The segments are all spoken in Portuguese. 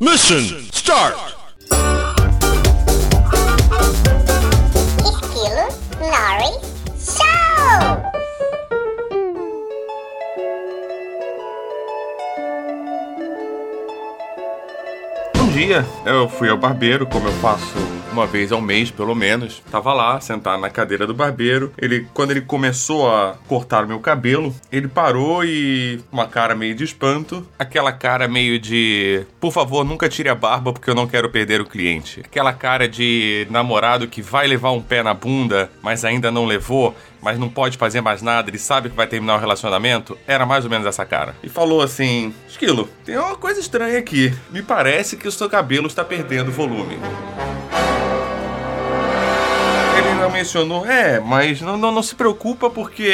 Mission start! Esquilo Norris Show! Um dia eu fui ao barbeiro, como eu faço uma vez ao mês, pelo menos. Tava lá, sentado na cadeira do barbeiro. Ele, quando ele começou a cortar meu cabelo, ele parou e uma cara meio de espanto, aquela cara meio de, por favor, nunca tire a barba porque eu não quero perder o cliente. Aquela cara de namorado que vai levar um pé na bunda, mas ainda não levou mas não pode fazer mais nada, ele sabe que vai terminar o relacionamento, era mais ou menos essa cara. E falou assim: Esquilo, tem uma coisa estranha aqui. Me parece que o seu cabelo está perdendo volume. Mencionou, é, mas não, não, não se preocupa porque,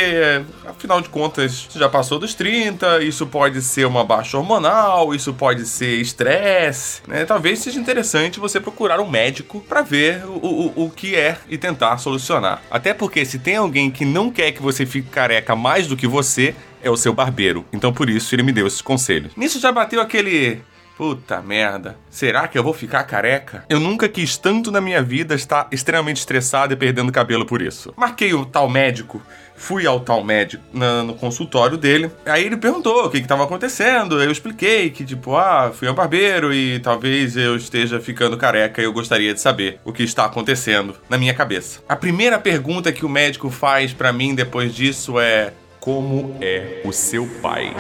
afinal de contas, você já passou dos 30, isso pode ser uma baixa hormonal, isso pode ser estresse, né? Talvez seja interessante você procurar um médico para ver o, o, o que é e tentar solucionar. Até porque se tem alguém que não quer que você fique careca mais do que você, é o seu barbeiro. Então por isso ele me deu esses conselhos. Nisso já bateu aquele Puta merda. Será que eu vou ficar careca? Eu nunca quis tanto na minha vida estar extremamente estressado e perdendo cabelo por isso. Marquei o tal médico, fui ao tal médico na, no consultório dele. Aí ele perguntou o que estava acontecendo. Eu expliquei que, tipo, ah, fui ao barbeiro e talvez eu esteja ficando careca e eu gostaria de saber o que está acontecendo na minha cabeça. A primeira pergunta que o médico faz para mim depois disso é: Como é o seu pai?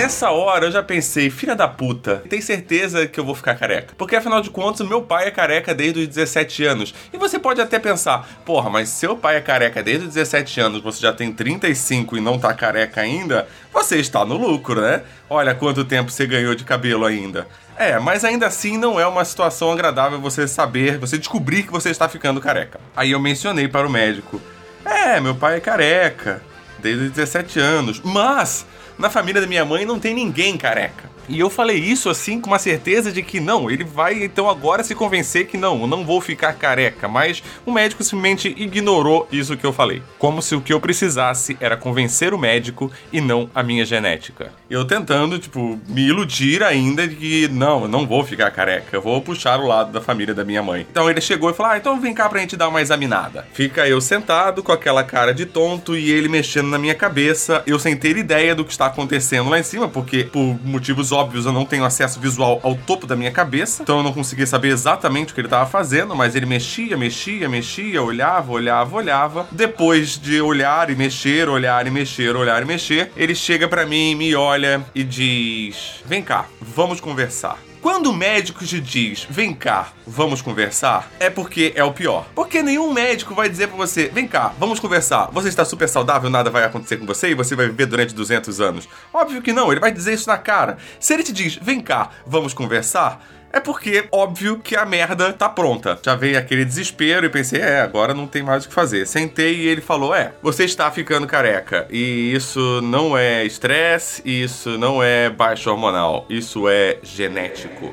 Nessa hora eu já pensei, filha da puta, tem certeza que eu vou ficar careca? Porque afinal de contas, meu pai é careca desde os 17 anos. E você pode até pensar, porra, mas seu pai é careca desde os 17 anos, você já tem 35 e não tá careca ainda, você está no lucro, né? Olha quanto tempo você ganhou de cabelo ainda. É, mas ainda assim não é uma situação agradável você saber, você descobrir que você está ficando careca. Aí eu mencionei para o médico: É, meu pai é careca desde os 17 anos, mas na família da minha mãe não tem ninguém careca. E eu falei isso assim com uma certeza de que não, ele vai então agora se convencer que não, eu não vou ficar careca. Mas o médico simplesmente ignorou isso que eu falei. Como se o que eu precisasse era convencer o médico e não a minha genética. Eu tentando, tipo, me iludir ainda de que não, eu não vou ficar careca, eu vou puxar o lado da família da minha mãe. Então ele chegou e falou: Ah, então vem cá pra gente dar uma examinada. Fica eu sentado com aquela cara de tonto e ele mexendo na minha cabeça, eu sem ter ideia do que está acontecendo lá em cima, porque por motivos óbvios eu não tenho acesso visual ao topo da minha cabeça, então eu não conseguia saber exatamente o que ele estava fazendo, mas ele mexia, mexia, mexia, olhava, olhava, olhava. Depois de olhar e mexer, olhar e mexer, olhar e mexer, ele chega para mim, me olha e diz: "Vem cá, vamos conversar". Quando o médico te diz, vem cá, vamos conversar, é porque é o pior. Porque nenhum médico vai dizer pra você, vem cá, vamos conversar. Você está super saudável, nada vai acontecer com você e você vai viver durante 200 anos. Óbvio que não, ele vai dizer isso na cara. Se ele te diz, vem cá, vamos conversar, é porque, óbvio, que a merda tá pronta. Já veio aquele desespero e pensei, é, agora não tem mais o que fazer. Sentei e ele falou: é, você está ficando careca. E isso não é estresse, isso não é baixo hormonal, isso é genético.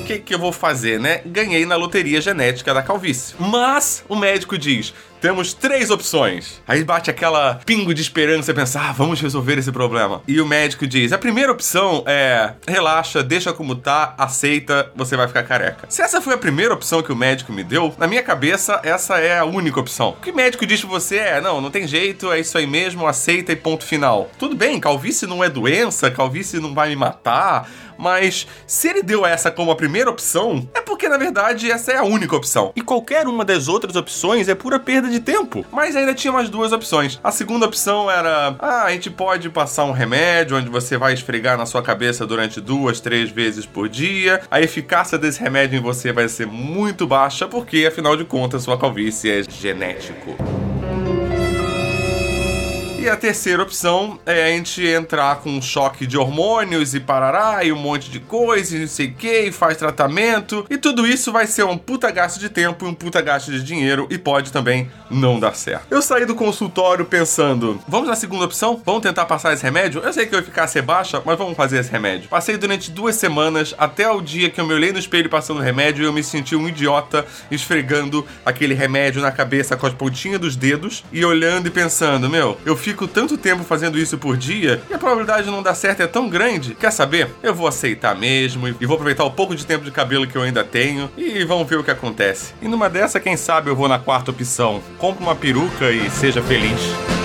O que, que eu vou fazer, né? Ganhei na loteria genética da calvície. Mas o médico diz: temos três opções. Aí bate aquela pingo de esperança e pensa, ah, vamos resolver esse problema. E o médico diz: a primeira opção é relaxa, deixa como tá, aceita, você vai ficar careca. Se essa foi a primeira opção que o médico me deu, na minha cabeça, essa é a única opção. O que o médico diz pra você é: não, não tem jeito, é isso aí mesmo, aceita e ponto final. Tudo bem, calvície não é doença, calvície não vai me matar. Mas se ele deu essa como a primeira opção, é porque na verdade essa é a única opção. E qualquer uma das outras opções é pura perda de tempo. Mas ainda tinha mais duas opções. A segunda opção era: ah, a gente pode passar um remédio onde você vai esfregar na sua cabeça durante duas, três vezes por dia. A eficácia desse remédio em você vai ser muito baixa, porque afinal de contas sua calvície é genético. E a terceira opção é a gente entrar com um choque de hormônios e parará e um monte de coisa e não sei o que, e faz tratamento. E tudo isso vai ser um puta gasto de tempo e um puta gasto de dinheiro e pode também não dar certo. Eu saí do consultório pensando, vamos na segunda opção? Vamos tentar passar esse remédio? Eu sei que a eficácia é baixa, mas vamos fazer esse remédio. Passei durante duas semanas até o dia que eu me olhei no espelho passando o remédio e eu me senti um idiota esfregando aquele remédio na cabeça com as pontinhas dos dedos e olhando e pensando, meu, eu fico tanto tempo fazendo isso por dia e a probabilidade de não dar certo é tão grande. Quer saber? Eu vou aceitar mesmo e vou aproveitar o pouco de tempo de cabelo que eu ainda tenho e vamos ver o que acontece. E numa dessa, quem sabe eu vou na quarta opção. Compre uma peruca e seja feliz.